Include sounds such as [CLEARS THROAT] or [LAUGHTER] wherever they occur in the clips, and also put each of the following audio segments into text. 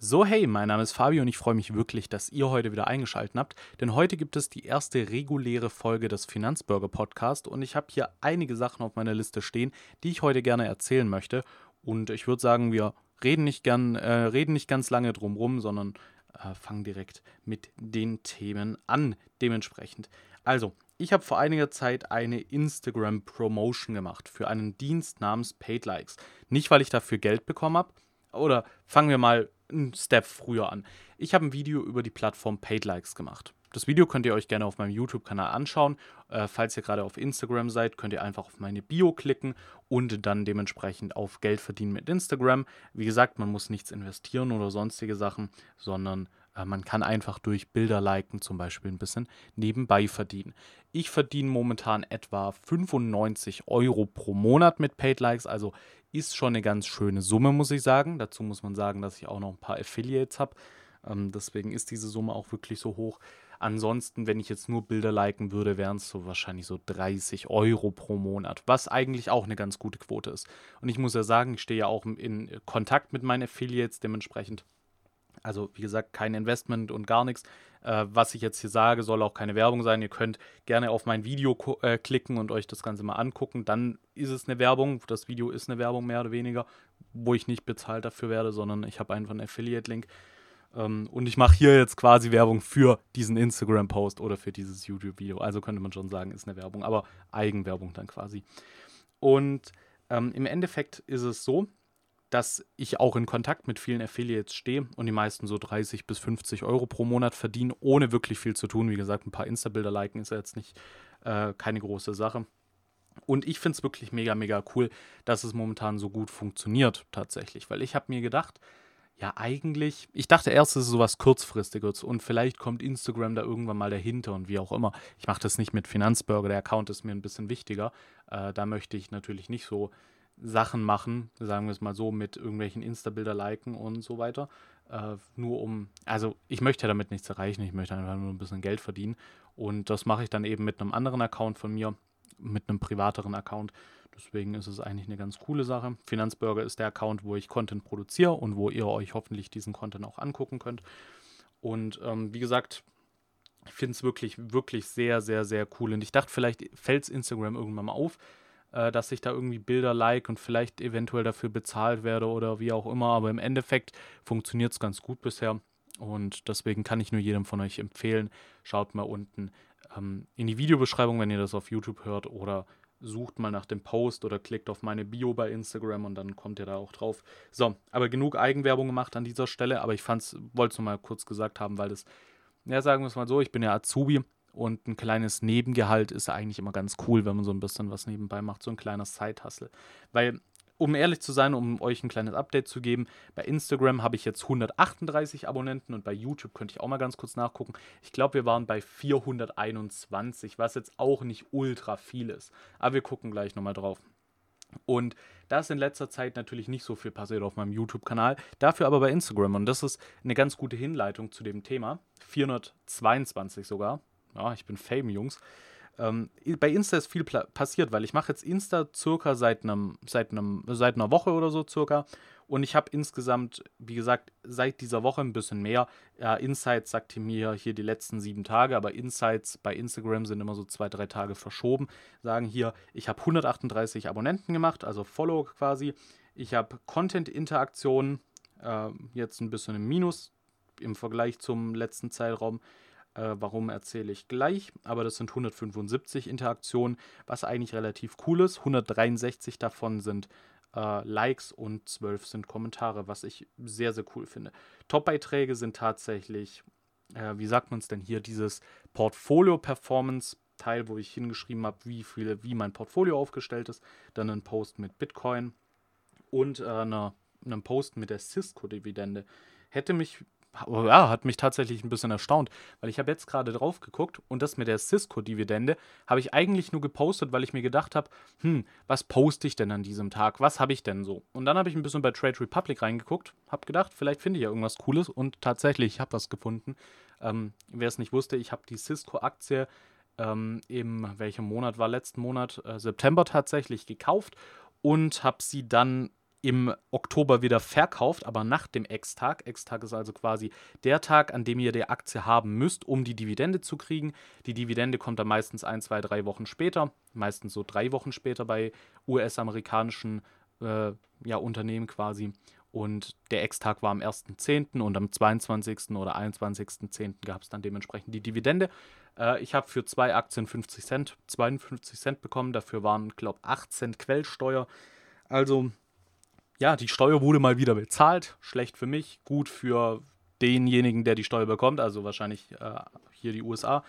So, hey, mein Name ist Fabio und ich freue mich wirklich, dass ihr heute wieder eingeschaltet habt, denn heute gibt es die erste reguläre Folge des Finanzburger Podcast und ich habe hier einige Sachen auf meiner Liste stehen, die ich heute gerne erzählen möchte und ich würde sagen, wir reden nicht gern, äh, reden nicht ganz lange drumrum, sondern äh, fangen direkt mit den Themen an. Dementsprechend. Also, ich habe vor einiger Zeit eine Instagram Promotion gemacht für einen Dienst namens Paid Likes. Nicht, weil ich dafür Geld bekommen habe. Oder fangen wir mal einen Step früher an. Ich habe ein Video über die Plattform Paid Likes gemacht. Das Video könnt ihr euch gerne auf meinem YouTube-Kanal anschauen. Äh, falls ihr gerade auf Instagram seid, könnt ihr einfach auf meine Bio klicken und dann dementsprechend auf Geld verdienen mit Instagram. Wie gesagt, man muss nichts investieren oder sonstige Sachen, sondern man kann einfach durch Bilder liken zum Beispiel ein bisschen nebenbei verdienen. Ich verdiene momentan etwa 95 Euro pro Monat mit Paid Likes, also ist schon eine ganz schöne Summe, muss ich sagen. Dazu muss man sagen, dass ich auch noch ein paar Affiliates habe. Ähm, deswegen ist diese Summe auch wirklich so hoch. Ansonsten, wenn ich jetzt nur Bilder liken würde, wären es so wahrscheinlich so 30 Euro pro Monat, was eigentlich auch eine ganz gute Quote ist. Und ich muss ja sagen, ich stehe ja auch in Kontakt mit meinen Affiliates, dementsprechend also wie gesagt, kein Investment und gar nichts. Äh, was ich jetzt hier sage, soll auch keine Werbung sein. Ihr könnt gerne auf mein Video äh, klicken und euch das Ganze mal angucken. Dann ist es eine Werbung. Das Video ist eine Werbung mehr oder weniger, wo ich nicht bezahlt dafür werde, sondern ich habe einfach einen Affiliate-Link. Ähm, und ich mache hier jetzt quasi Werbung für diesen Instagram-Post oder für dieses YouTube-Video. Also könnte man schon sagen, ist eine Werbung, aber Eigenwerbung dann quasi. Und ähm, im Endeffekt ist es so, dass ich auch in Kontakt mit vielen Affiliates stehe und die meisten so 30 bis 50 Euro pro Monat verdienen, ohne wirklich viel zu tun. Wie gesagt, ein paar Insta-Bilder liken ist ja jetzt nicht äh, keine große Sache. Und ich finde es wirklich mega, mega cool, dass es momentan so gut funktioniert tatsächlich. Weil ich habe mir gedacht, ja eigentlich, ich dachte erst, es ist sowas kurzfristiges und vielleicht kommt Instagram da irgendwann mal dahinter und wie auch immer. Ich mache das nicht mit Finanzburger, der Account ist mir ein bisschen wichtiger. Äh, da möchte ich natürlich nicht so Sachen machen, sagen wir es mal so, mit irgendwelchen Insta-Bilder liken und so weiter. Äh, nur um, also ich möchte ja damit nichts erreichen, ich möchte einfach nur ein bisschen Geld verdienen. Und das mache ich dann eben mit einem anderen Account von mir, mit einem privateren Account. Deswegen ist es eigentlich eine ganz coole Sache. Finanzburger ist der Account, wo ich Content produziere und wo ihr euch hoffentlich diesen Content auch angucken könnt. Und ähm, wie gesagt, ich finde es wirklich, wirklich sehr, sehr, sehr cool. Und ich dachte, vielleicht fällt es Instagram irgendwann mal auf, äh, dass ich da irgendwie Bilder like und vielleicht eventuell dafür bezahlt werde oder wie auch immer. Aber im Endeffekt funktioniert es ganz gut bisher. Und deswegen kann ich nur jedem von euch empfehlen, schaut mal unten ähm, in die Videobeschreibung, wenn ihr das auf YouTube hört, oder sucht mal nach dem Post oder klickt auf meine Bio bei Instagram und dann kommt ihr da auch drauf. So, aber genug Eigenwerbung gemacht an dieser Stelle, aber ich wollte es nur mal kurz gesagt haben, weil das, ja, sagen wir es mal so, ich bin ja Azubi und ein kleines Nebengehalt ist eigentlich immer ganz cool, wenn man so ein bisschen was nebenbei macht, so ein kleiner Side-Hustle. Weil, um ehrlich zu sein, um euch ein kleines Update zu geben, bei Instagram habe ich jetzt 138 Abonnenten und bei YouTube könnte ich auch mal ganz kurz nachgucken. Ich glaube, wir waren bei 421, was jetzt auch nicht ultra viel ist. Aber wir gucken gleich nochmal drauf. Und da ist in letzter Zeit natürlich nicht so viel passiert auf meinem YouTube-Kanal, dafür aber bei Instagram. Und das ist eine ganz gute Hinleitung zu dem Thema. 422 sogar ja, ich bin Fame, Jungs. Ähm, bei Insta ist viel passiert, weil ich mache jetzt Insta circa seit, einem, seit, einem, seit einer Woche oder so circa. Und ich habe insgesamt, wie gesagt, seit dieser Woche ein bisschen mehr. Ja, Insights sagte mir hier die letzten sieben Tage, aber Insights bei Instagram sind immer so zwei, drei Tage verschoben. Sagen hier, ich habe 138 Abonnenten gemacht, also Follow quasi. Ich habe Content-Interaktionen, äh, jetzt ein bisschen im Minus im Vergleich zum letzten Zeitraum. Äh, warum erzähle ich gleich. Aber das sind 175 Interaktionen, was eigentlich relativ cool ist. 163 davon sind äh, Likes und 12 sind Kommentare, was ich sehr, sehr cool finde. Top-Beiträge sind tatsächlich, äh, wie sagt man es denn hier, dieses Portfolio-Performance. Teil, wo ich hingeschrieben habe, wie viele, wie mein Portfolio aufgestellt ist, dann ein Post mit Bitcoin und äh, eine, Post mit der Cisco-Dividende. Hätte mich ja, hat mich tatsächlich ein bisschen erstaunt, weil ich habe jetzt gerade drauf geguckt und das mit der Cisco-Dividende habe ich eigentlich nur gepostet, weil ich mir gedacht habe, hm, was poste ich denn an diesem Tag? Was habe ich denn so? Und dann habe ich ein bisschen bei Trade Republic reingeguckt, habe gedacht, vielleicht finde ich ja irgendwas Cooles und tatsächlich, ich habe was gefunden. Ähm, Wer es nicht wusste, ich habe die Cisco-Aktie ähm, im, welchem Monat war letzten Monat? Äh, September tatsächlich gekauft und habe sie dann im Oktober wieder verkauft, aber nach dem Ex-Tag. Ex-Tag ist also quasi der Tag, an dem ihr die Aktie haben müsst, um die Dividende zu kriegen. Die Dividende kommt dann meistens ein, zwei, drei Wochen später, meistens so drei Wochen später bei US-amerikanischen äh, ja, Unternehmen quasi. Und der Ex-Tag war am 1.10. und am 22. oder 21.10. gab es dann dementsprechend die Dividende. Äh, ich habe für zwei Aktien 50 Cent, 52 Cent bekommen. Dafür waren, glaube ich, 8 Cent Quellsteuer. Also ja, die Steuer wurde mal wieder bezahlt. Schlecht für mich, gut für denjenigen, der die Steuer bekommt, also wahrscheinlich äh, hier die USA.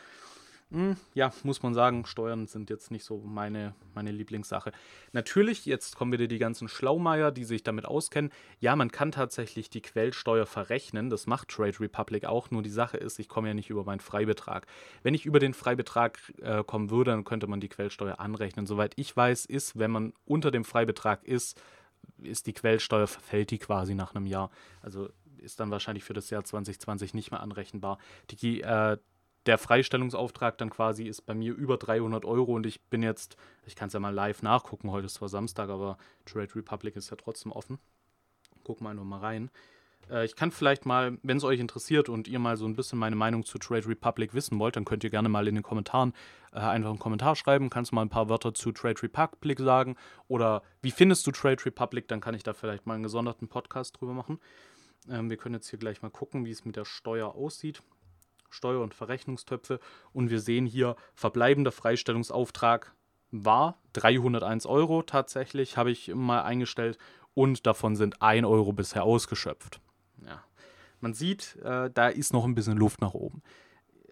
Hm, ja, muss man sagen, Steuern sind jetzt nicht so meine, meine Lieblingssache. Natürlich, jetzt kommen wieder die ganzen Schlaumeier, die sich damit auskennen. Ja, man kann tatsächlich die Quellsteuer verrechnen. Das macht Trade Republic auch. Nur die Sache ist, ich komme ja nicht über meinen Freibetrag. Wenn ich über den Freibetrag äh, kommen würde, dann könnte man die Quellsteuer anrechnen. Soweit ich weiß, ist, wenn man unter dem Freibetrag ist, ist die Quellsteuer, verfällt die quasi nach einem Jahr. Also ist dann wahrscheinlich für das Jahr 2020 nicht mehr anrechenbar. Die, äh, der Freistellungsauftrag dann quasi ist bei mir über 300 Euro und ich bin jetzt, ich kann es ja mal live nachgucken, heute ist zwar Samstag, aber Trade Republic ist ja trotzdem offen. Gucken wir einfach mal rein. Äh, ich kann vielleicht mal, wenn es euch interessiert und ihr mal so ein bisschen meine Meinung zu Trade Republic wissen wollt, dann könnt ihr gerne mal in den Kommentaren äh, einfach einen Kommentar schreiben. Kannst du mal ein paar Wörter zu Trade Republic sagen oder wie findest du Trade Republic? Dann kann ich da vielleicht mal einen gesonderten Podcast drüber machen. Ähm, wir können jetzt hier gleich mal gucken, wie es mit der Steuer aussieht. Steuer- und Verrechnungstöpfe. Und wir sehen hier, verbleibender Freistellungsauftrag war 301 Euro tatsächlich, habe ich mal eingestellt. Und davon sind 1 Euro bisher ausgeschöpft ja, man sieht, äh, da ist noch ein bisschen Luft nach oben.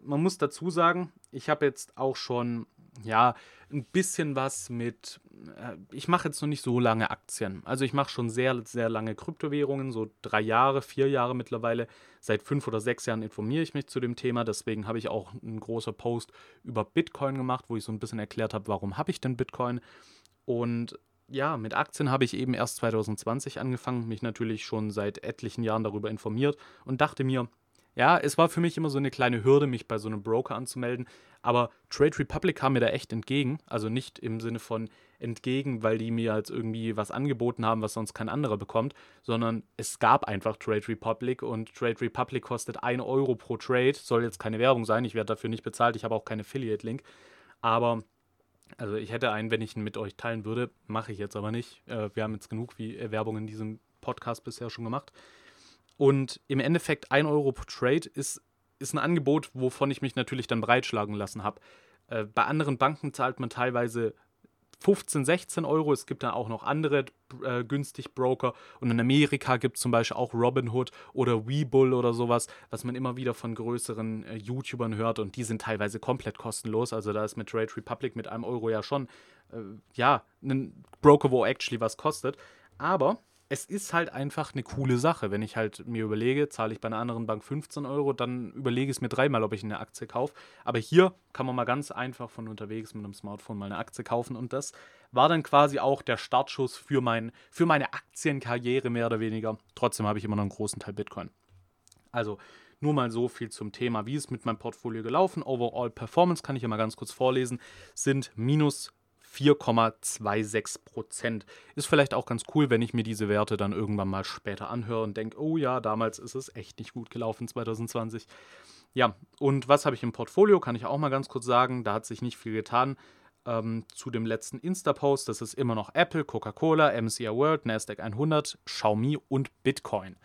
Man muss dazu sagen, ich habe jetzt auch schon ja, ein bisschen was mit, äh, ich mache jetzt noch nicht so lange Aktien. Also ich mache schon sehr, sehr lange Kryptowährungen, so drei Jahre, vier Jahre mittlerweile. Seit fünf oder sechs Jahren informiere ich mich zu dem Thema. Deswegen habe ich auch einen großen Post über Bitcoin gemacht, wo ich so ein bisschen erklärt habe, warum habe ich denn Bitcoin. Und ja, mit Aktien habe ich eben erst 2020 angefangen, mich natürlich schon seit etlichen Jahren darüber informiert und dachte mir, ja, es war für mich immer so eine kleine Hürde, mich bei so einem Broker anzumelden, aber Trade Republic kam mir da echt entgegen, also nicht im Sinne von entgegen, weil die mir jetzt irgendwie was angeboten haben, was sonst kein anderer bekommt, sondern es gab einfach Trade Republic und Trade Republic kostet 1 Euro pro Trade, soll jetzt keine Werbung sein, ich werde dafür nicht bezahlt, ich habe auch keinen Affiliate-Link, aber also ich hätte einen, wenn ich ihn mit euch teilen würde, mache ich jetzt aber nicht. Äh, wir haben jetzt genug wie äh, Werbung in diesem Podcast bisher schon gemacht. Und im Endeffekt 1 Euro pro Trade ist, ist ein Angebot, wovon ich mich natürlich dann breitschlagen lassen habe. Äh, bei anderen Banken zahlt man teilweise 15, 16 Euro. Es gibt dann auch noch andere äh, günstig Broker. Und in Amerika gibt es zum Beispiel auch Robinhood oder Webull oder sowas, was man immer wieder von größeren äh, YouTubern hört. Und die sind teilweise komplett kostenlos. Also da ist mit Trade Republic mit einem Euro ja schon, äh, ja, ein Broker, wo actually was kostet. Aber es ist halt einfach eine coole Sache. Wenn ich halt mir überlege, zahle ich bei einer anderen Bank 15 Euro, dann überlege ich es mir dreimal, ob ich eine Aktie kaufe. Aber hier kann man mal ganz einfach von unterwegs mit einem Smartphone mal eine Aktie kaufen. Und das war dann quasi auch der Startschuss für, mein, für meine Aktienkarriere mehr oder weniger. Trotzdem habe ich immer noch einen großen Teil Bitcoin. Also nur mal so viel zum Thema. Wie ist mit meinem Portfolio gelaufen? Overall Performance kann ich ja mal ganz kurz vorlesen. Sind minus 4,26 Prozent. Ist vielleicht auch ganz cool, wenn ich mir diese Werte dann irgendwann mal später anhöre und denke, oh ja, damals ist es echt nicht gut gelaufen, 2020. Ja, und was habe ich im Portfolio? Kann ich auch mal ganz kurz sagen. Da hat sich nicht viel getan. Ähm, zu dem letzten Insta-Post, das ist immer noch Apple, Coca-Cola, MCI World, Nasdaq 100, Xiaomi und Bitcoin.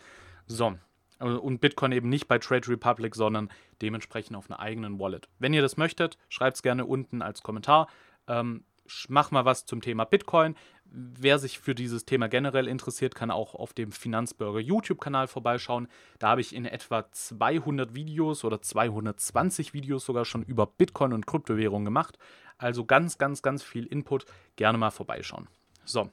So, äh, und Bitcoin eben nicht bei Trade Republic, sondern dementsprechend auf einer eigenen Wallet. Wenn ihr das möchtet, schreibt es gerne unten als Kommentar. Ähm, mach mal was zum Thema Bitcoin. Wer sich für dieses Thema generell interessiert, kann auch auf dem Finanzburger YouTube-Kanal vorbeischauen. Da habe ich in etwa 200 Videos oder 220 Videos sogar schon über Bitcoin und Kryptowährungen gemacht. Also ganz, ganz, ganz viel Input. Gerne mal vorbeischauen. So,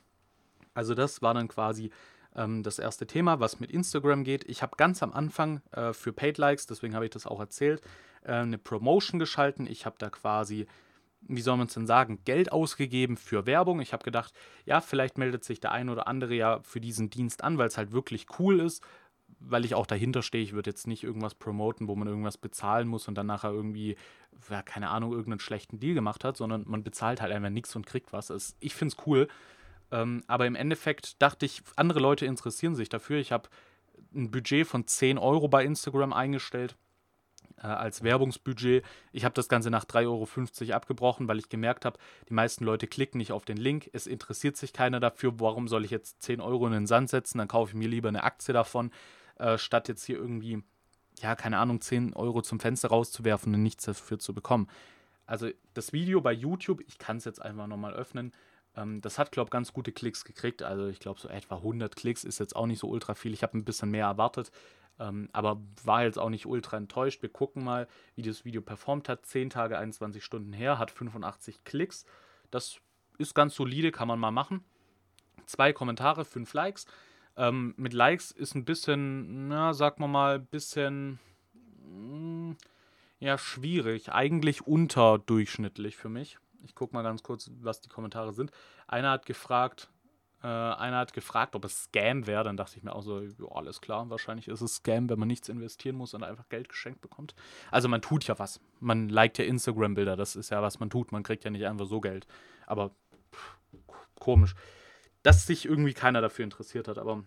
also das war dann quasi ähm, das erste Thema, was mit Instagram geht. Ich habe ganz am Anfang äh, für Paid Likes, deswegen habe ich das auch erzählt, äh, eine Promotion geschalten. Ich habe da quasi wie soll man es denn sagen, Geld ausgegeben für Werbung. Ich habe gedacht, ja, vielleicht meldet sich der ein oder andere ja für diesen Dienst an, weil es halt wirklich cool ist, weil ich auch dahinter stehe. Ich würde jetzt nicht irgendwas promoten, wo man irgendwas bezahlen muss und dann nachher irgendwie, ja, keine Ahnung, irgendeinen schlechten Deal gemacht hat, sondern man bezahlt halt einfach nichts und kriegt was. Ich finde es cool. Ähm, aber im Endeffekt dachte ich, andere Leute interessieren sich dafür. Ich habe ein Budget von 10 Euro bei Instagram eingestellt äh, als Werbungsbudget. Ich habe das Ganze nach 3,50 Euro abgebrochen, weil ich gemerkt habe, die meisten Leute klicken nicht auf den Link. Es interessiert sich keiner dafür. Warum soll ich jetzt 10 Euro in den Sand setzen? Dann kaufe ich mir lieber eine Aktie davon, äh, statt jetzt hier irgendwie, ja, keine Ahnung, 10 Euro zum Fenster rauszuwerfen und nichts dafür zu bekommen. Also das Video bei YouTube, ich kann es jetzt einfach nochmal öffnen. Ähm, das hat, glaube ich, ganz gute Klicks gekriegt. Also ich glaube, so etwa 100 Klicks ist jetzt auch nicht so ultra viel. Ich habe ein bisschen mehr erwartet. Ähm, aber war jetzt auch nicht ultra enttäuscht. Wir gucken mal, wie das Video performt hat. 10 Tage, 21 Stunden her, hat 85 Klicks. Das ist ganz solide, kann man mal machen. Zwei Kommentare, fünf Likes. Ähm, mit Likes ist ein bisschen, na, sag mal mal, ein bisschen, mh, mm, ja, schwierig. Eigentlich unterdurchschnittlich für mich. Ich gucke mal ganz kurz, was die Kommentare sind. Einer hat gefragt, äh, einer hat gefragt, ob es Scam wäre. Dann dachte ich mir auch so, ja, alles klar, wahrscheinlich ist es Scam, wenn man nichts investieren muss und einfach Geld geschenkt bekommt. Also man tut ja was. Man liked ja Instagram-Bilder, das ist ja, was man tut. Man kriegt ja nicht einfach so Geld. Aber pff, komisch. Dass sich irgendwie keiner dafür interessiert hat, aber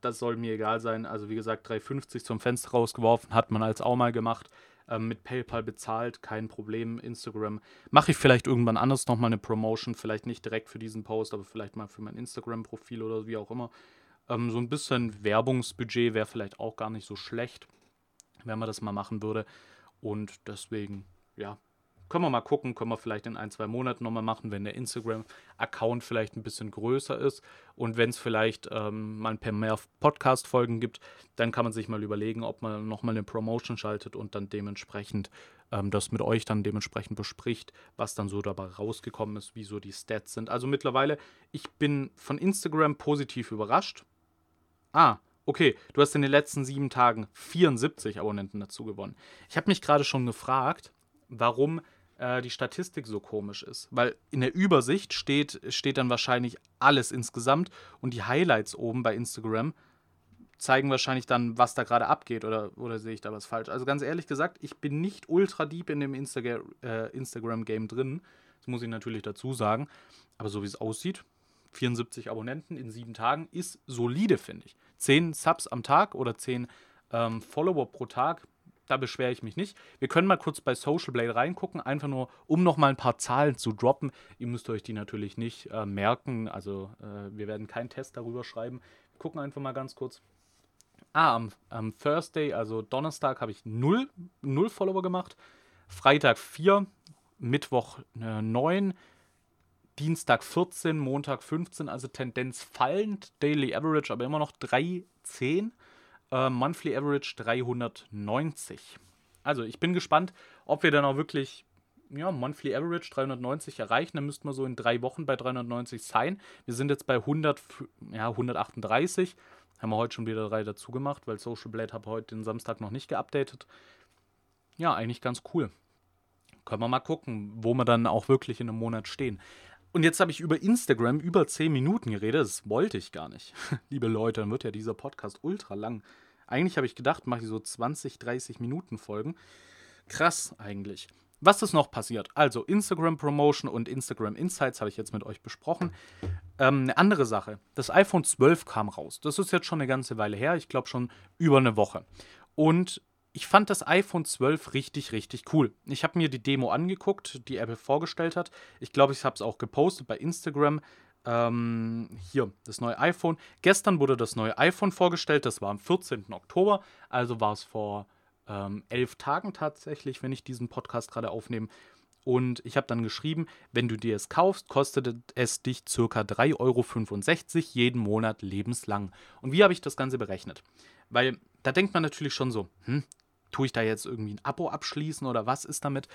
das soll mir egal sein. Also wie gesagt, 3,50 zum Fenster rausgeworfen, hat man als auch mal gemacht ähm, mit PayPal bezahlt, kein Problem. Instagram mache ich vielleicht irgendwann anders nochmal eine Promotion, vielleicht nicht direkt für diesen Post, aber vielleicht mal für mein Instagram-Profil oder wie auch immer. Ähm, so ein bisschen Werbungsbudget wäre vielleicht auch gar nicht so schlecht, wenn man das mal machen würde. Und deswegen, ja, können wir mal gucken, können wir vielleicht in ein, zwei Monaten nochmal machen, wenn der Instagram-Account vielleicht ein bisschen größer ist. Und wenn es vielleicht ähm, mal ein paar mehr Podcast-Folgen gibt, dann kann man sich mal überlegen, ob man nochmal eine Promotion schaltet und dann dementsprechend ähm, das mit euch dann dementsprechend bespricht, was dann so dabei rausgekommen ist, wie so die Stats sind. Also mittlerweile, ich bin von Instagram positiv überrascht. Ah, okay, du hast in den letzten sieben Tagen 74 Abonnenten dazu gewonnen. Ich habe mich gerade schon gefragt, warum äh, die Statistik so komisch ist. Weil in der Übersicht steht, steht dann wahrscheinlich alles insgesamt und die Highlights oben bei Instagram zeigen wahrscheinlich dann, was da gerade abgeht oder, oder sehe ich da was falsch. Also ganz ehrlich gesagt, ich bin nicht ultra deep in dem Instagram, äh, Instagram-Game drin. Das muss ich natürlich dazu sagen. Aber so wie es aussieht, 74 Abonnenten in sieben Tagen ist solide, finde ich. 10 Subs am Tag oder 10 ähm, Follower pro Tag da beschwere ich mich nicht. Wir können mal kurz bei Social Blade reingucken, einfach nur, um nochmal ein paar Zahlen zu droppen. Ihr müsst euch die natürlich nicht äh, merken, also äh, wir werden keinen Test darüber schreiben. Wir gucken einfach mal ganz kurz. Ah, am, am Thursday, also Donnerstag, habe ich 0, 0 Follower gemacht. Freitag 4, Mittwoch äh, 9, Dienstag 14, Montag 15, also Tendenz fallend, Daily Average aber immer noch 3, 10. Äh, Monthly Average 390. Also ich bin gespannt, ob wir dann auch wirklich ja, Monthly Average 390 erreichen. Dann müssten wir so in drei Wochen bei 390 sein. Wir sind jetzt bei 100, ja, 138. Haben wir heute schon wieder drei dazu gemacht, weil Social Blade habe heute den Samstag noch nicht geupdatet. Ja, eigentlich ganz cool. Können wir mal gucken, wo wir dann auch wirklich in einem Monat stehen. Und jetzt habe ich über Instagram über 10 Minuten geredet. Das wollte ich gar nicht. [LAUGHS] Liebe Leute, dann wird ja dieser Podcast ultra lang. Eigentlich habe ich gedacht, mache ich so 20, 30 Minuten Folgen. Krass eigentlich. Was ist noch passiert? Also Instagram Promotion und Instagram Insights habe ich jetzt mit euch besprochen. Ähm, eine andere Sache. Das iPhone 12 kam raus. Das ist jetzt schon eine ganze Weile her. Ich glaube schon über eine Woche. Und ich fand das iPhone 12 richtig, richtig cool. Ich habe mir die Demo angeguckt, die Apple vorgestellt hat. Ich glaube, ich habe es auch gepostet bei Instagram. Ähm, hier, das neue iPhone. Gestern wurde das neue iPhone vorgestellt. Das war am 14. Oktober. Also war es vor ähm, elf Tagen tatsächlich, wenn ich diesen Podcast gerade aufnehme. Und ich habe dann geschrieben, wenn du dir es kaufst, kostet es dich ca. 3,65 Euro jeden Monat lebenslang. Und wie habe ich das Ganze berechnet? Weil da denkt man natürlich schon so, hm, tue ich da jetzt irgendwie ein Abo abschließen oder was ist damit?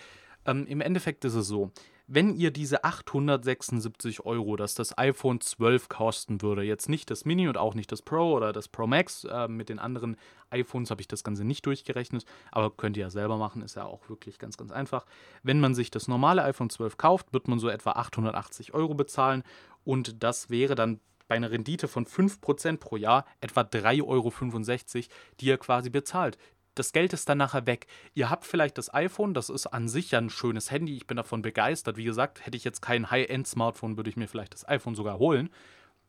Ähm, Im Endeffekt ist es so, wenn ihr diese 876 Euro, das das iPhone 12 kosten würde, jetzt nicht das Mini und auch nicht das Pro oder das Pro Max, äh, mit den anderen iPhones habe ich das Ganze nicht durchgerechnet, aber könnt ihr ja selber machen, ist ja auch wirklich ganz, ganz einfach. Wenn man sich das normale iPhone 12 kauft, wird man so etwa 880 Euro bezahlen und das wäre dann bei einer Rendite von 5% pro Jahr etwa 3,65 Euro, die ihr quasi bezahlt. Das Geld ist dann nachher weg. Ihr habt vielleicht das iPhone, das ist an sich ja ein schönes Handy, ich bin davon begeistert. Wie gesagt, hätte ich jetzt kein High-End-Smartphone, würde ich mir vielleicht das iPhone sogar holen.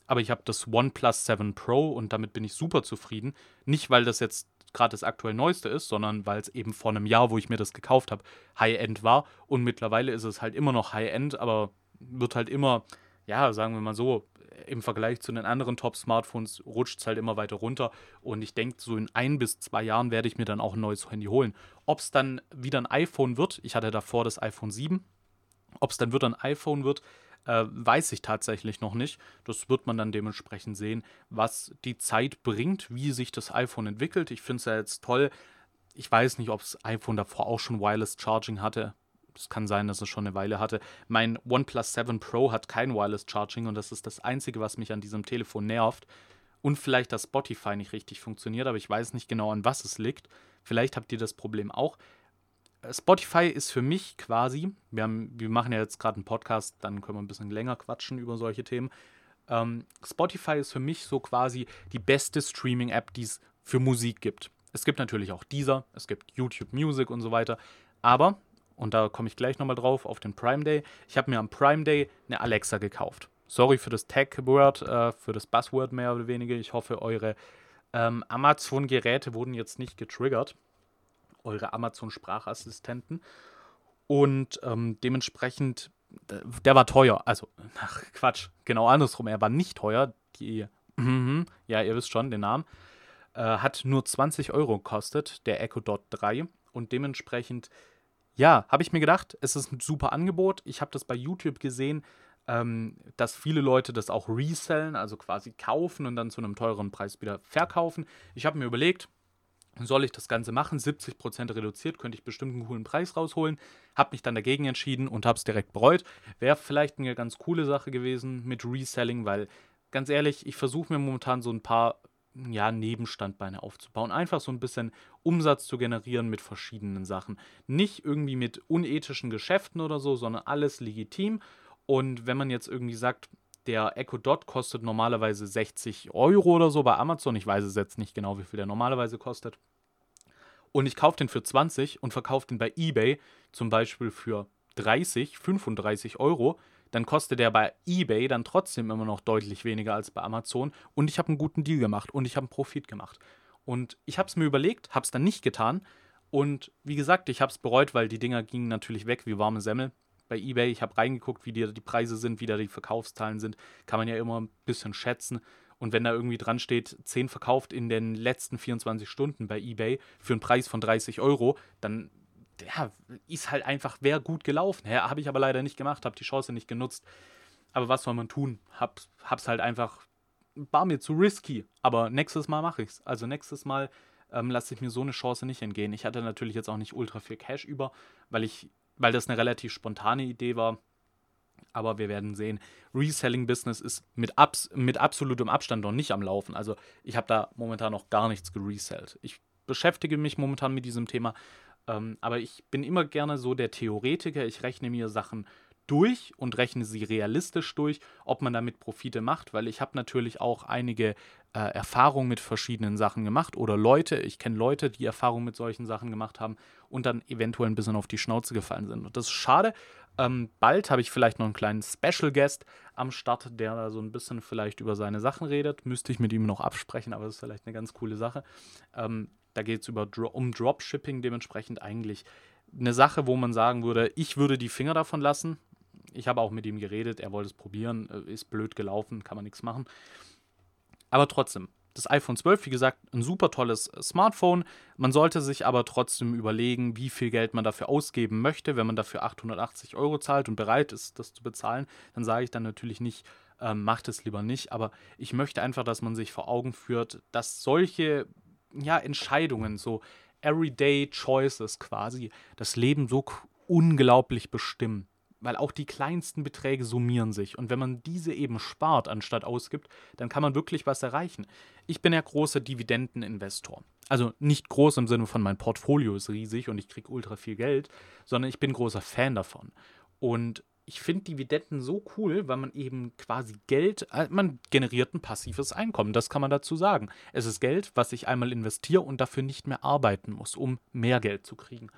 Aber ich habe das OnePlus 7 Pro und damit bin ich super zufrieden. Nicht, weil das jetzt gerade das aktuell Neueste ist, sondern weil es eben vor einem Jahr, wo ich mir das gekauft habe, High-End war. Und mittlerweile ist es halt immer noch High-End, aber wird halt immer, ja, sagen wir mal so, im Vergleich zu den anderen Top-Smartphones rutscht es halt immer weiter runter. Und ich denke, so in ein bis zwei Jahren werde ich mir dann auch ein neues Handy holen. Ob es dann wieder ein iPhone wird, ich hatte davor das iPhone 7, ob es dann wieder ein iPhone wird, äh, weiß ich tatsächlich noch nicht. Das wird man dann dementsprechend sehen, was die Zeit bringt, wie sich das iPhone entwickelt. Ich finde es ja jetzt toll. Ich weiß nicht, ob das iPhone davor auch schon Wireless Charging hatte. Es kann sein, dass es schon eine Weile hatte. Mein OnePlus 7 Pro hat kein Wireless Charging und das ist das Einzige, was mich an diesem Telefon nervt. Und vielleicht, dass Spotify nicht richtig funktioniert, aber ich weiß nicht genau, an was es liegt. Vielleicht habt ihr das Problem auch. Spotify ist für mich quasi, wir, haben, wir machen ja jetzt gerade einen Podcast, dann können wir ein bisschen länger quatschen über solche Themen. Ähm, Spotify ist für mich so quasi die beste Streaming-App, die es für Musik gibt. Es gibt natürlich auch dieser, es gibt YouTube Music und so weiter. Aber, und da komme ich gleich nochmal drauf, auf den Prime Day, ich habe mir am Prime Day eine Alexa gekauft. Sorry für das Tag-Word, äh, für das Buzzword mehr oder weniger. Ich hoffe, eure ähm, Amazon-Geräte wurden jetzt nicht getriggert eure Amazon-Sprachassistenten. Und ähm, dementsprechend, der war teuer. Also, [LAUGHS] ach, Quatsch, genau andersrum. Er war nicht teuer. Die, [CLEARS THROAT] mm, ja, ihr wisst schon den Namen. Äh, hat nur 20 Euro gekostet, der Echo Dot 3. Und dementsprechend, ja, habe ich mir gedacht, es ist ein super Angebot. Ich habe das bei YouTube gesehen, ähm, dass viele Leute das auch resellen, also quasi kaufen und dann zu einem teureren Preis wieder verkaufen. Ich habe mir überlegt, soll ich das Ganze machen? 70% reduziert, könnte ich bestimmt einen coolen Preis rausholen. Habe mich dann dagegen entschieden und habe es direkt bereut. Wäre vielleicht eine ganz coole Sache gewesen mit Reselling, weil ganz ehrlich, ich versuche mir momentan so ein paar ja, Nebenstandbeine aufzubauen. Einfach so ein bisschen Umsatz zu generieren mit verschiedenen Sachen. Nicht irgendwie mit unethischen Geschäften oder so, sondern alles legitim. Und wenn man jetzt irgendwie sagt, der Echo Dot kostet normalerweise 60 Euro oder so bei Amazon. Ich weiß es jetzt nicht genau, wie viel der normalerweise kostet. Und ich kaufe den für 20 und verkaufe den bei eBay zum Beispiel für 30, 35 Euro. Dann kostet der bei eBay dann trotzdem immer noch deutlich weniger als bei Amazon. Und ich habe einen guten Deal gemacht und ich habe einen Profit gemacht. Und ich habe es mir überlegt, habe es dann nicht getan. Und wie gesagt, ich habe es bereut, weil die Dinger gingen natürlich weg wie warme Semmel bei eBay. Ich habe reingeguckt, wie die, die Preise sind, wie da die Verkaufszahlen sind. Kann man ja immer ein bisschen schätzen. Und wenn da irgendwie dran steht, 10 verkauft in den letzten 24 Stunden bei eBay für einen Preis von 30 Euro, dann ja, ist halt einfach, wer gut gelaufen. Ja, habe ich aber leider nicht gemacht, habe die Chance nicht genutzt. Aber was soll man tun? Hab, hab's halt einfach, war mir zu risky. Aber nächstes Mal mache ich's. Also nächstes Mal ähm, lasse ich mir so eine Chance nicht entgehen. Ich hatte natürlich jetzt auch nicht ultra viel Cash über, weil ich weil das eine relativ spontane Idee war. Aber wir werden sehen. Reselling-Business ist mit, abs mit absolutem Abstand noch nicht am Laufen. Also ich habe da momentan noch gar nichts geresellt. Ich beschäftige mich momentan mit diesem Thema. Ähm, aber ich bin immer gerne so der Theoretiker. Ich rechne mir Sachen durch und rechne sie realistisch durch, ob man damit Profite macht, weil ich habe natürlich auch einige äh, Erfahrungen mit verschiedenen Sachen gemacht oder Leute, ich kenne Leute, die Erfahrungen mit solchen Sachen gemacht haben und dann eventuell ein bisschen auf die Schnauze gefallen sind. Und das ist schade. Ähm, bald habe ich vielleicht noch einen kleinen Special Guest am Start, der da so ein bisschen vielleicht über seine Sachen redet. Müsste ich mit ihm noch absprechen, aber das ist vielleicht eine ganz coole Sache. Ähm, da geht es um Dropshipping, dementsprechend eigentlich eine Sache, wo man sagen würde, ich würde die Finger davon lassen ich habe auch mit ihm geredet, er wollte es probieren, äh, ist blöd gelaufen, kann man nichts machen. Aber trotzdem, das iPhone 12, wie gesagt, ein super tolles äh, Smartphone. Man sollte sich aber trotzdem überlegen, wie viel Geld man dafür ausgeben möchte. Wenn man dafür 880 Euro zahlt und bereit ist, das zu bezahlen, dann sage ich dann natürlich nicht, ähm, macht es lieber nicht. Aber ich möchte einfach, dass man sich vor Augen führt, dass solche ja, Entscheidungen, so Everyday Choices quasi, das Leben so unglaublich bestimmen weil auch die kleinsten Beträge summieren sich. Und wenn man diese eben spart, anstatt ausgibt, dann kann man wirklich was erreichen. Ich bin ja großer Dividendeninvestor. Also nicht groß im Sinne von mein Portfolio ist riesig und ich kriege ultra viel Geld, sondern ich bin großer Fan davon. Und ich finde Dividenden so cool, weil man eben quasi Geld, äh, man generiert ein passives Einkommen, das kann man dazu sagen. Es ist Geld, was ich einmal investiere und dafür nicht mehr arbeiten muss, um mehr Geld zu kriegen.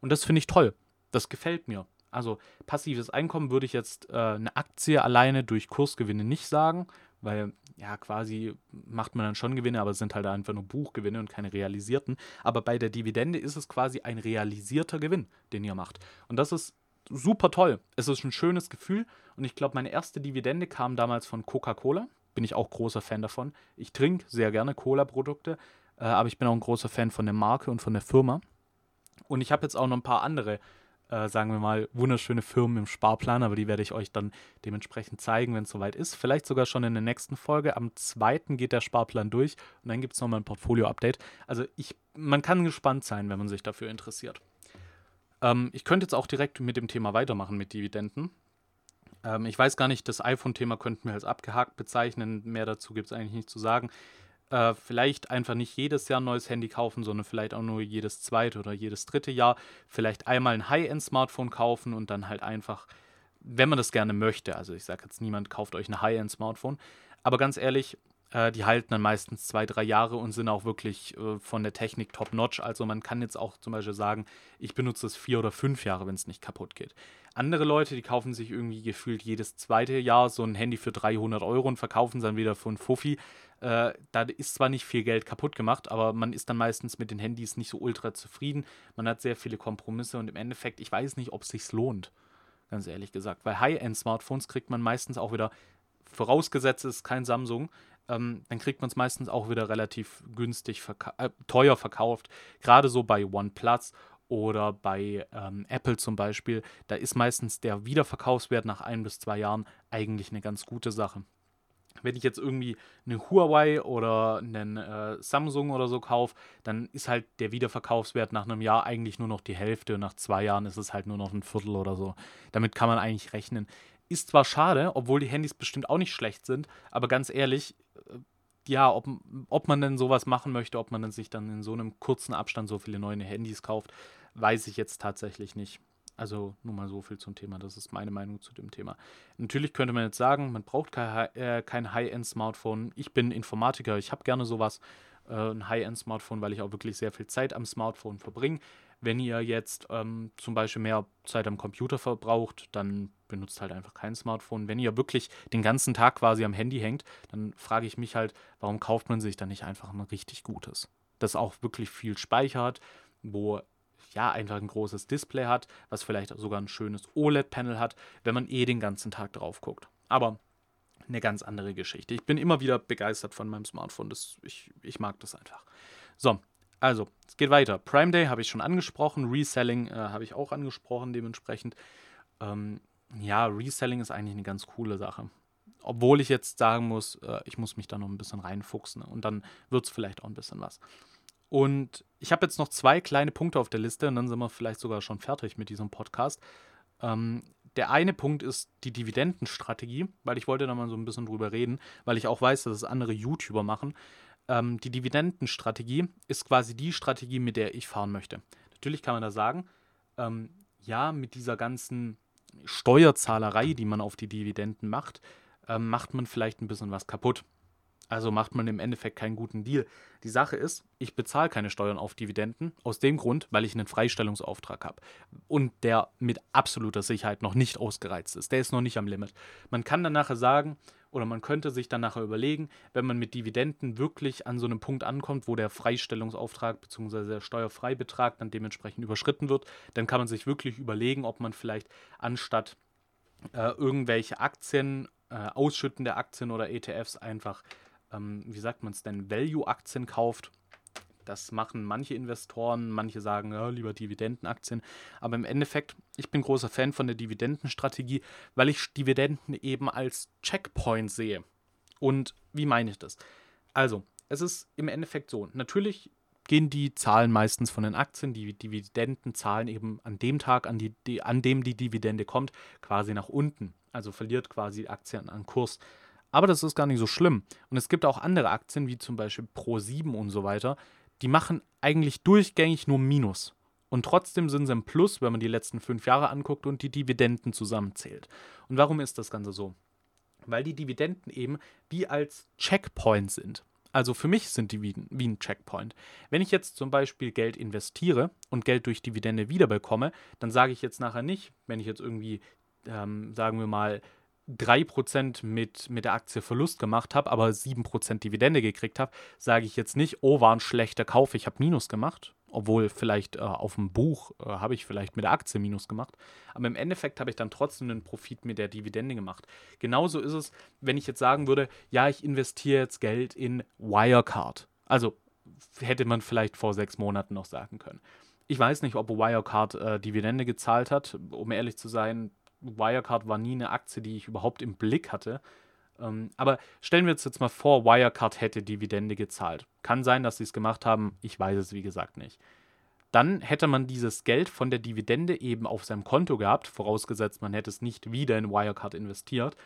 Und das finde ich toll. Das gefällt mir. Also passives Einkommen würde ich jetzt äh, eine Aktie alleine durch Kursgewinne nicht sagen, weil ja quasi macht man dann schon Gewinne, aber es sind halt einfach nur Buchgewinne und keine realisierten. Aber bei der Dividende ist es quasi ein realisierter Gewinn, den ihr macht. Und das ist super toll. Es ist ein schönes Gefühl und ich glaube, meine erste Dividende kam damals von Coca-Cola. Bin ich auch großer Fan davon. Ich trinke sehr gerne Cola-Produkte, äh, aber ich bin auch ein großer Fan von der Marke und von der Firma. Und ich habe jetzt auch noch ein paar andere, äh, sagen wir mal, wunderschöne Firmen im Sparplan, aber die werde ich euch dann dementsprechend zeigen, wenn es soweit ist. Vielleicht sogar schon in der nächsten Folge. Am 2. geht der Sparplan durch und dann gibt es nochmal ein Portfolio-Update. Also ich, man kann gespannt sein, wenn man sich dafür interessiert. Ähm, ich könnte jetzt auch direkt mit dem Thema weitermachen mit Dividenden. Ähm, ich weiß gar nicht, das iPhone-Thema könnten wir als abgehakt bezeichnen. Mehr dazu gibt es eigentlich nicht zu sagen. Äh, vielleicht einfach nicht jedes Jahr ein neues Handy kaufen, sondern vielleicht auch nur jedes zweite oder jedes dritte Jahr. Vielleicht einmal ein High-End-Smartphone kaufen und dann halt einfach, wenn man das gerne möchte. Also ich sage jetzt, niemand kauft euch ein High-End-Smartphone. Aber ganz ehrlich, äh, die halten dann meistens zwei, drei Jahre und sind auch wirklich äh, von der Technik top-notch. Also man kann jetzt auch zum Beispiel sagen, ich benutze es vier oder fünf Jahre, wenn es nicht kaputt geht. Andere Leute, die kaufen sich irgendwie gefühlt jedes zweite Jahr so ein Handy für 300 Euro und verkaufen es dann wieder für ein Fuffi. Äh, da ist zwar nicht viel Geld kaputt gemacht, aber man ist dann meistens mit den Handys nicht so ultra zufrieden. Man hat sehr viele Kompromisse und im Endeffekt, ich weiß nicht, ob es sich lohnt. Ganz ehrlich gesagt. Weil High-End-Smartphones kriegt man meistens auch wieder, vorausgesetzt ist kein Samsung, ähm, dann kriegt man es meistens auch wieder relativ günstig verka äh, teuer verkauft. Gerade so bei OnePlus oder bei ähm, Apple zum Beispiel, da ist meistens der Wiederverkaufswert nach ein bis zwei Jahren eigentlich eine ganz gute Sache. Wenn ich jetzt irgendwie eine Huawei oder einen äh, Samsung oder so kaufe, dann ist halt der Wiederverkaufswert nach einem Jahr eigentlich nur noch die Hälfte und nach zwei Jahren ist es halt nur noch ein Viertel oder so. Damit kann man eigentlich rechnen. Ist zwar schade, obwohl die Handys bestimmt auch nicht schlecht sind, aber ganz ehrlich, äh, ja, ob, ob man denn sowas machen möchte, ob man dann sich dann in so einem kurzen Abstand so viele neue Handys kauft, weiß ich jetzt tatsächlich nicht. Also nur mal so viel zum Thema. Das ist meine Meinung zu dem Thema. Natürlich könnte man jetzt sagen, man braucht kein, äh, High-End-Smartphone. Ich bin Informatiker, ich habe gerne sowas, äh, ein High-End-Smartphone, weil ich auch wirklich sehr viel Zeit am Smartphone verbringe. Wenn ihr jetzt ähm, zum Beispiel mehr Zeit am Computer verbraucht, dann benutzt halt einfach kein Smartphone. Wenn ihr wirklich den ganzen Tag quasi am Handy hängt, dann frage ich mich halt, warum kauft man sich dann nicht einfach ein richtig gutes? Das auch wirklich viel speichert, wo ja einfach ein großes Display hat, was vielleicht sogar ein schönes OLED-Panel hat, wenn man eh den ganzen Tag drauf guckt. Aber eine ganz andere Geschichte. Ich bin immer wieder begeistert von meinem Smartphone. Das, ich, ich mag das einfach. So, also, es geht weiter. Prime Day habe ich schon angesprochen, Reselling äh, habe ich auch angesprochen, dementsprechend. Ähm, ja, Reselling ist eigentlich eine ganz coole Sache. Obwohl ich jetzt sagen muss, äh, ich muss mich da noch ein bisschen reinfuchsen und dann wird es vielleicht auch ein bisschen was. Und ich habe jetzt noch zwei kleine Punkte auf der Liste und dann sind wir vielleicht sogar schon fertig mit diesem Podcast. Ähm, der eine Punkt ist die Dividendenstrategie, weil ich wollte da mal so ein bisschen drüber reden, weil ich auch weiß, dass es andere YouTuber machen ähm, die Dividendenstrategie ist quasi die Strategie, mit der ich fahren möchte. Natürlich kann man da sagen, ähm, ja, mit dieser ganzen Steuerzahlerei, die man auf die Dividenden macht, ähm, macht man vielleicht ein bisschen was kaputt. Also macht man im Endeffekt keinen guten Deal. Die Sache ist, ich bezahle keine Steuern auf Dividenden, aus dem Grund, weil ich einen Freistellungsauftrag habe. Und der mit absoluter Sicherheit noch nicht ausgereizt ist. Der ist noch nicht am Limit. Man kann dann nachher sagen, oder man könnte sich dann nachher überlegen, wenn man mit Dividenden wirklich an so einem Punkt ankommt, wo der Freistellungsauftrag bzw. der Steuerfreibetrag dann dementsprechend überschritten wird, dann kann man sich wirklich überlegen, ob man vielleicht anstatt äh, irgendwelche Aktien, äh, ausschüttende Aktien oder ETFs einfach, ähm, wie sagt man es denn, Value-Aktien kauft das machen manche Investoren, manche sagen, ja, lieber Dividendenaktien. Aber im Endeffekt, ich bin großer Fan von der Dividendenstrategie, weil ich Dividenden eben als Checkpoint sehe. Und wie meine ich das? Also, es ist im Endeffekt so, natürlich gehen die Zahlen meistens von den Aktien, die Dividenden zahlen eben an dem Tag, an, die, die, an dem die Dividende kommt, quasi nach unten. Also verliert quasi die Aktien an Kurs. Aber das ist gar nicht so schlimm. Und es gibt auch andere Aktien, wie zum Beispiel Pro7 und so weiter, die machen eigentlich durchgängig nur Minus. Und trotzdem sind sie im Plus, wenn man die letzten fünf Jahre anguckt und die Dividenden zusammenzählt. Und warum ist das Ganze so? Weil die Dividenden eben wie als Checkpoint sind. Also für mich sind die wie, ein Checkpoint. Wenn ich jetzt zum Beispiel Geld investiere und Geld durch Dividende wiederbekomme, dann sage ich jetzt nachher nicht, wenn ich jetzt irgendwie, ähm, sagen wir mal, 3% mit, mit der Aktie Verlust gemacht habe, aber 7% Dividende gekriegt habe, sage ich jetzt nicht, oh, war ein schlechter Kauf, ich habe Minus gemacht. Obwohl vielleicht äh, auf dem Buch äh, habe ich vielleicht mit der Aktie Minus gemacht. Aber im Endeffekt habe ich dann trotzdem einen Profit mit der Dividende gemacht. Genauso ist es, wenn ich jetzt sagen würde, ja, ich investiere jetzt Geld in Wirecard. Also hätte man vielleicht vor sechs Monaten noch sagen können. Ich weiß nicht, ob Wirecard äh, Dividende gezahlt hat. Um ehrlich zu sein, Wirecard war nie eine Aktie, die ich überhaupt im Blick hatte. Ähm, aber stellen wir uns jetzt mal vor, Wirecard hätte Dividende gezahlt. Kann sein, dass sie es gemacht haben. Ich weiß es, wie gesagt, nicht. Dann hätte man dieses Geld von der Dividende eben auf seinem Konto gehabt, vorausgesetzt, man hätte es nicht wieder in Wirecard investiert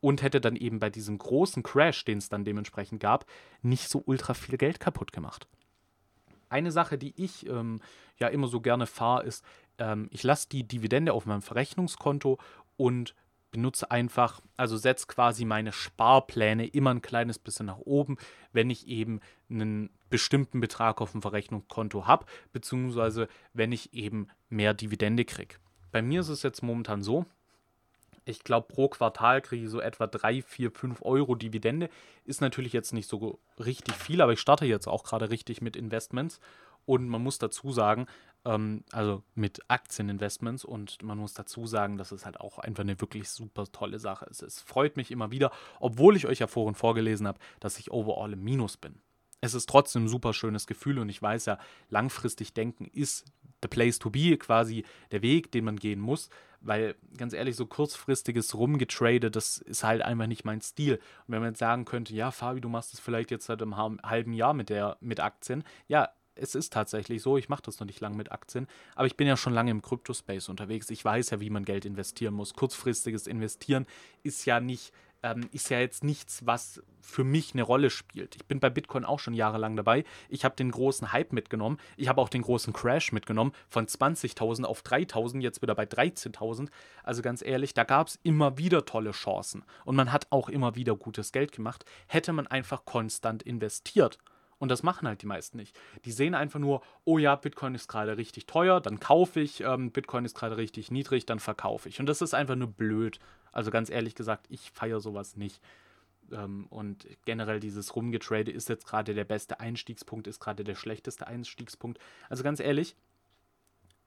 und hätte dann eben bei diesem großen Crash, den es dann dementsprechend gab, nicht so ultra viel Geld kaputt gemacht. Eine Sache, die ich ähm, ja immer so gerne fahre, ist, ähm, ich lasse die Dividende auf meinem Verrechnungskonto und benutze einfach, also setze quasi meine Sparpläne immer ein kleines bisschen nach oben, wenn ich eben einen bestimmten Betrag auf dem Verrechnungskonto habe, beziehungsweise wenn ich eben mehr Dividende kriege. Bei mir ist es jetzt momentan so, ich glaube, pro Quartal kriege ich so etwa 3, 4, 5 Euro Dividende. Ist natürlich jetzt nicht so richtig viel, aber ich starte jetzt auch gerade richtig mit Investments. Und man muss dazu sagen, ähm, also mit Aktieninvestments, und man muss dazu sagen, dass es halt auch einfach eine wirklich super tolle Sache ist. Es freut mich immer wieder, obwohl ich euch ja vorhin vorgelesen habe, dass ich overall im Minus bin. Es ist trotzdem ein super schönes Gefühl und ich weiß ja, langfristig denken ist the place to be, quasi der Weg, den man gehen muss, weil ganz ehrlich, so kurzfristiges Rumgetrade, das ist halt einfach nicht mein Stil. Und wenn man jetzt sagen könnte, ja, Fabi, du machst es vielleicht jetzt seit einem halben Jahr mit, der, mit Aktien, ja, es ist tatsächlich so, ich mache das noch nicht lange mit Aktien, aber ich bin ja schon lange im Kryptospace unterwegs. Ich weiß ja, wie man Geld investieren muss. Kurzfristiges Investieren ist ja nicht ähm, ist ja jetzt nichts, was für mich eine Rolle spielt. Ich bin bei Bitcoin auch schon jahrelang dabei. Ich habe den großen Hype mitgenommen. Ich habe auch den großen Crash mitgenommen von 20.000 auf 3.000, jetzt wieder bei 13.000. Also ganz ehrlich, da gab es immer wieder tolle Chancen. Und man hat auch immer wieder gutes Geld gemacht. Hätte man einfach konstant investiert. Und das machen halt die meisten nicht. Die sehen einfach nur, oh ja, Bitcoin ist gerade richtig teuer, dann kaufe ich, ähm, Bitcoin ist gerade richtig niedrig, dann verkaufe ich. Und das ist einfach nur blöd. Also ganz ehrlich gesagt, ich feiere sowas nicht. Ähm, und generell dieses Rumgetrade ist jetzt gerade der beste Einstiegspunkt, ist gerade der schlechteste Einstiegspunkt. Also ganz ehrlich,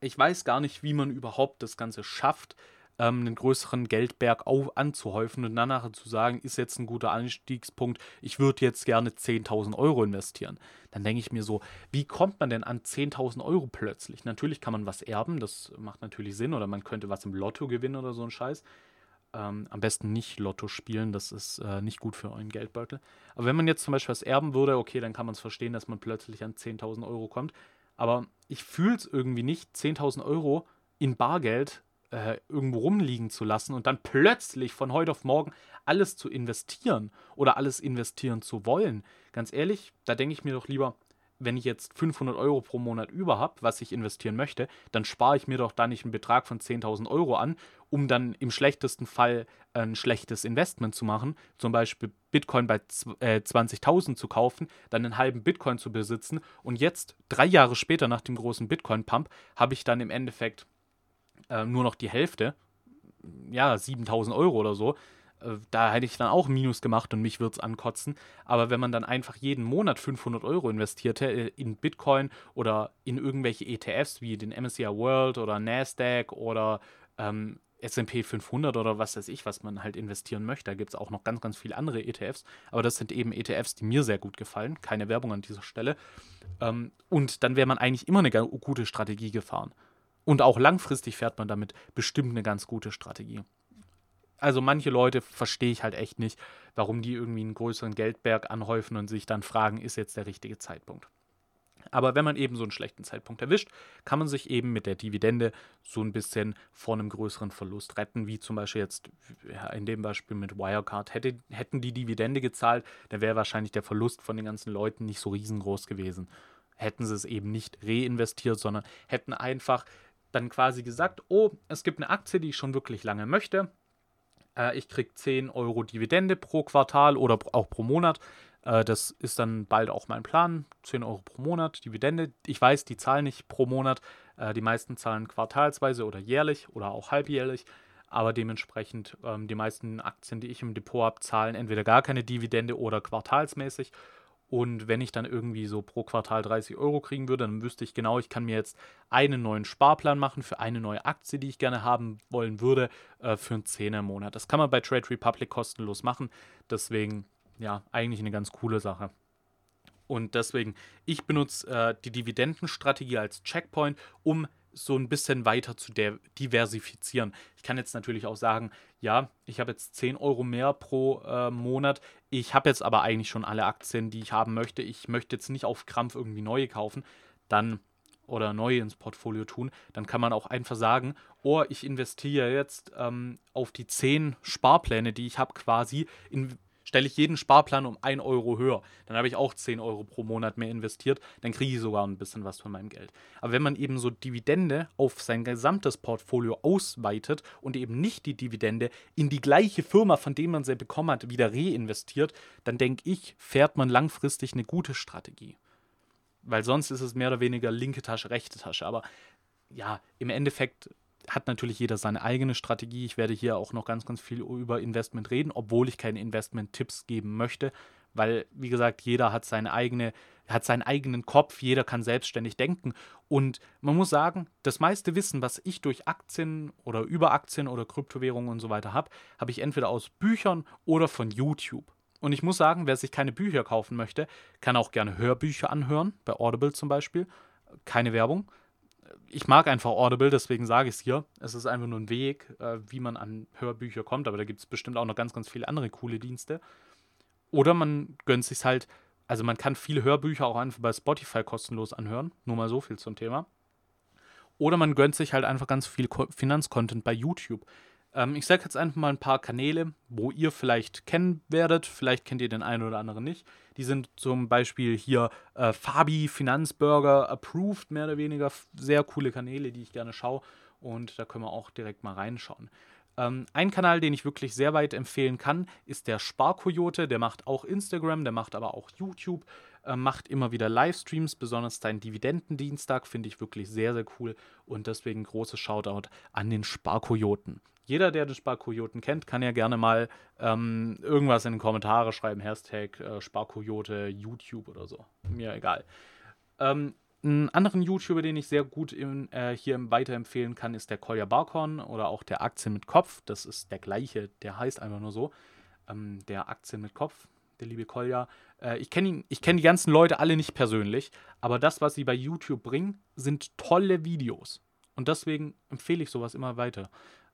ich weiß gar nicht, wie man überhaupt das Ganze schafft, ähm, einen größeren Geldberg auf, anzuhäufen und dann nachher zu sagen, ist jetzt ein guter Anstiegspunkt, ich würde jetzt gerne 10.000 Euro investieren. Dann denke ich mir so, wie kommt man denn an 10.000 Euro plötzlich? Natürlich kann man was erben, das macht natürlich Sinn, oder man könnte was im Lotto gewinnen oder so ein Scheiß. Ähm, am besten nicht Lotto spielen, das ist äh, nicht gut für euren Geldbeutel. Aber wenn man jetzt zum Beispiel was erben würde, okay, dann kann man es verstehen, dass man plötzlich an 10.000 Euro kommt. Aber ich fühle es irgendwie nicht, 10.000 Euro in Bargeld äh, irgendwo rumliegen zu lassen und dann plötzlich von heute auf morgen alles zu investieren oder alles investieren zu wollen. Ganz ehrlich, da denke ich mir doch lieber, wenn ich jetzt 500 Euro pro Monat über habe, was ich investieren möchte, dann spare ich mir doch da nicht einen Betrag von 10.000 Euro an, um dann im schlechtesten Fall ein schlechtes Investment zu machen, zum Beispiel Bitcoin bei 20.000 äh, zu kaufen, dann einen halben Bitcoin zu besitzen und jetzt, drei Jahre später nach dem großen Bitcoin-Pump, habe ich dann im Endeffekt äh, nur noch die Hälfte, ja, 7000 Euro oder so. Äh, da hätte ich dann auch Minus gemacht und mich würde es ankotzen. Aber wenn man dann einfach jeden Monat 500 Euro investierte äh, in Bitcoin oder in irgendwelche ETFs wie den MSCI World oder Nasdaq oder ähm, SP 500 oder was weiß ich, was man halt investieren möchte. Da gibt es auch noch ganz, ganz viele andere ETFs. Aber das sind eben ETFs, die mir sehr gut gefallen. Keine Werbung an dieser Stelle. Ähm, und dann wäre man eigentlich immer eine gute Strategie gefahren. Und auch langfristig fährt man damit bestimmt eine ganz gute Strategie. Also manche Leute verstehe ich halt echt nicht, warum die irgendwie einen größeren Geldberg anhäufen und sich dann fragen, ist jetzt der richtige Zeitpunkt. Aber wenn man eben so einen schlechten Zeitpunkt erwischt, kann man sich eben mit der Dividende so ein bisschen vor einem größeren Verlust retten, wie zum Beispiel jetzt in dem Beispiel mit Wirecard. Hätte, hätten die Dividende gezahlt, dann wäre wahrscheinlich der Verlust von den ganzen Leuten nicht so riesengroß gewesen hätten sie es eben nicht reinvestiert, sondern hätten einfach dann quasi gesagt, oh, es gibt eine Aktie, die ich schon wirklich lange möchte. Äh, ich kriege 10 Euro Dividende pro Quartal oder auch pro Monat. Äh, das ist dann bald auch mein Plan. 10 Euro pro Monat Dividende. Ich weiß, die zahlen nicht pro Monat. Äh, die meisten zahlen quartalsweise oder jährlich oder auch halbjährlich. Aber dementsprechend ähm, die meisten Aktien, die ich im Depot habe, zahlen entweder gar keine Dividende oder quartalsmäßig. Und wenn ich dann irgendwie so pro Quartal 30 Euro kriegen würde, dann wüsste ich genau, ich kann mir jetzt einen neuen Sparplan machen für eine neue Aktie, die ich gerne haben wollen würde, äh, für einen Zehner im Monat. Das kann man bei Trade Republic kostenlos machen. Deswegen, ja, eigentlich eine ganz coole Sache. Und deswegen, ich benutze äh, die Dividendenstrategie als Checkpoint, um so ein bisschen weiter zu diversifizieren. Ich kann jetzt natürlich auch sagen, ja, ich habe jetzt 10 Euro mehr pro äh, Monat. Ich habe jetzt aber eigentlich schon alle Aktien, die ich haben möchte. Ich möchte jetzt nicht auf Krampf irgendwie neue kaufen. Dann oder neue ins Portfolio tun, dann kann man auch einfach sagen, oh, ich investiere jetzt ähm, auf die 10 Sparpläne, die ich habe, quasi in stelle ich jeden Sparplan um 1 Euro höher. Dann habe ich auch 10 Euro pro Monat mehr investiert. Dann kriege ich sogar ein bisschen was von meinem Geld. Aber wenn man eben so Dividende auf sein gesamtes Portfolio ausweitet und eben nicht die Dividende in die gleiche Firma, von der man sie bekommen hat, wieder reinvestiert, dann denke ich, fährt man langfristig eine gute Strategie. Weil sonst ist es mehr oder weniger linke Tasche, rechte Tasche. Aber ja, im Endeffekt hat natürlich jeder seine eigene Strategie. Ich werde hier auch noch ganz, ganz viel über Investment reden, obwohl ich keine Investment-Tipps geben möchte, weil, wie gesagt, jeder hat seine eigene, hat seinen eigenen Kopf, jeder kann selbstständig denken. Und man muss sagen, das meiste Wissen, was ich durch Aktien oder über Aktien oder Kryptowährungen und so weiter habe, habe ich entweder aus Büchern oder von YouTube. Und ich muss sagen, wer sich keine Bücher kaufen möchte, kann auch gerne Hörbücher anhören, bei Audible zum Beispiel. Keine Werbung ich mag einfach Audible, deswegen sage ich es hier. Es ist einfach nur ein Weg, äh, wie man an Hörbücher kommt, aber da gibt es bestimmt auch noch ganz, ganz viele andere coole Dienste. Oder man gönnt sich halt, also man kann viele Hörbücher auch einfach bei Spotify kostenlos anhören. Nur mal so viel zum Thema. Oder man gönnt sich halt einfach ganz viel Finanzcontent bei YouTube. Ähm, ich sage jetzt einfach mal ein paar Kanäle, wo ihr vielleicht kennen werdet. Vielleicht kennt ihr den einen oder anderen nicht. Die sind zum Beispiel hier äh, Fabi Finanzburger Approved, mehr oder weniger. Sehr coole Kanäle, die ich gerne schaue. Und da können wir auch direkt mal reinschauen. Ähm, ein Kanal, den ich wirklich sehr weit empfehlen kann, ist der Sparkoyote. Der macht auch Instagram, der macht aber auch YouTube, äh, macht immer wieder Livestreams, besonders sein Dividendendienstag finde ich wirklich sehr, sehr cool und deswegen großes Shoutout an den Sparkoyoten jeder, der den Sparkojoten kennt, kann ja gerne mal ähm, irgendwas in den Kommentare schreiben. Hashtag äh, Sparkojote YouTube oder so. Mir egal. Ähm, einen anderen YouTuber, den ich sehr gut in, äh, hier weiterempfehlen kann, ist der Kolja Barkon oder auch der Aktien mit Kopf. Das ist der gleiche, der heißt einfach nur so. Ähm, der Aktien mit Kopf, der liebe Kolja. Äh, ich kenne kenn die ganzen Leute alle nicht persönlich, aber das, was sie bei YouTube bringen, sind tolle Videos. Und deswegen empfehle ich sowas immer weiter.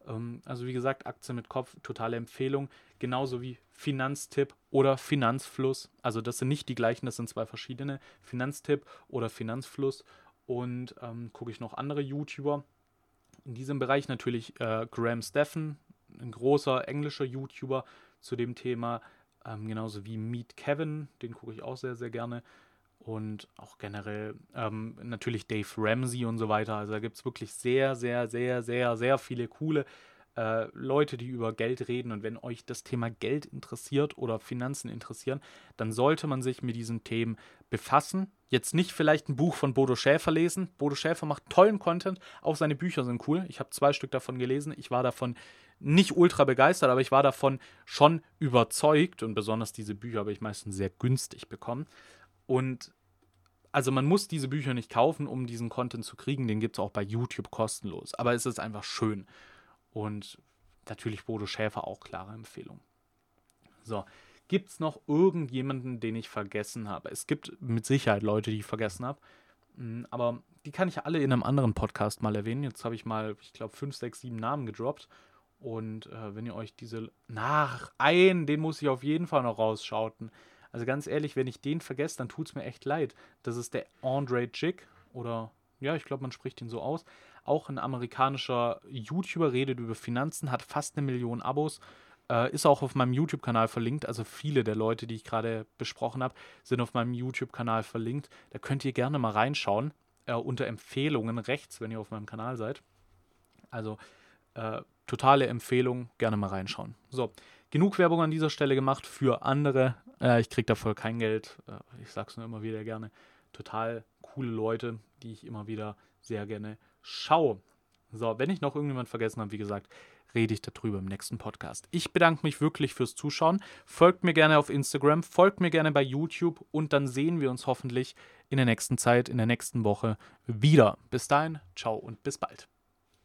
Ähm, also wie gesagt, Aktie mit Kopf, totale Empfehlung. Genauso wie Finanztipp oder Finanzfluss. Also das sind nicht die gleichen, das sind zwei verschiedene. Finanztipp oder Finanzfluss. Und ähm, gucke ich noch andere YouTuber. In diesem Bereich natürlich äh, Graham Steffen, ein großer englischer YouTuber zu dem Thema. Ähm, genauso wie Meet Kevin, den gucke ich auch sehr, sehr gerne und auch generell ähm, natürlich Dave Ramsey und so weiter. Also da gibt es wirklich sehr, sehr, sehr, sehr, sehr viele coole äh, Leute, die über Geld reden. Und wenn euch das Thema Geld interessiert oder Finanzen interessieren, dann sollte man sich mit diesen Themen befassen. Jetzt nicht vielleicht ein Buch von Bodo Schäfer lesen. Bodo Schäfer macht tollen Content. Auch seine Bücher sind cool. Ich habe zwei Stück davon gelesen. Ich war davon nicht ultra begeistert, aber ich war davon schon überzeugt. Und besonders diese Bücher habe ich meistens sehr günstig bekommen. Und also man muss diese Bücher nicht kaufen, um diesen Content zu kriegen. Den gibt es auch bei YouTube kostenlos. Aber es ist einfach schön. Und natürlich Bodo Schäfer auch klare Empfehlung. So, gibt es noch irgendjemanden, den ich vergessen habe? Es gibt mit Sicherheit Leute, die ich vergessen habe. Hm, aber die kann ich alle in einem anderen Podcast mal erwähnen. Jetzt habe ich mal, ich glaube, fünf, sechs, sieben Namen gedroppt. Und äh, wenn ihr euch diese nach ein, den muss ich auf jeden Fall noch rausschauten. Also ganz ehrlich, wenn ich den vergesse, dann tut es mir echt leid. Das ist der Andre Jick oder ja, ich glaube, man spricht ihn so aus. Auch ein amerikanischer YouTuber redet über Finanzen, hat fast eine Million Abos. Äh, ist auch auf meinem YouTube-Kanal verlinkt. Also viele der Leute, die ich gerade besprochen habe, sind auf meinem YouTube-Kanal verlinkt. Da könnt ihr gerne mal reinschauen. Äh, unter Empfehlungen rechts, wenn ihr auf meinem Kanal seid. Also äh, totale Empfehlung, gerne mal reinschauen. So, genug Werbung an dieser Stelle gemacht für andere. Äh, ich kriege dafür kein Geld. Äh, ich sage es nur immer wieder gerne. Total coole Leute, die ich immer wieder sehr gerne schaue. So, wenn ich noch irgendjemand vergessen habe, wie gesagt, rede ich darüber im nächsten Podcast. Ich bedanke mich wirklich fürs Zuschauen. Folgt mir gerne auf Instagram, folgt mir gerne bei YouTube und dann sehen wir uns hoffentlich in der nächsten Zeit, in der nächsten Woche wieder. Bis dahin, ciao und bis bald.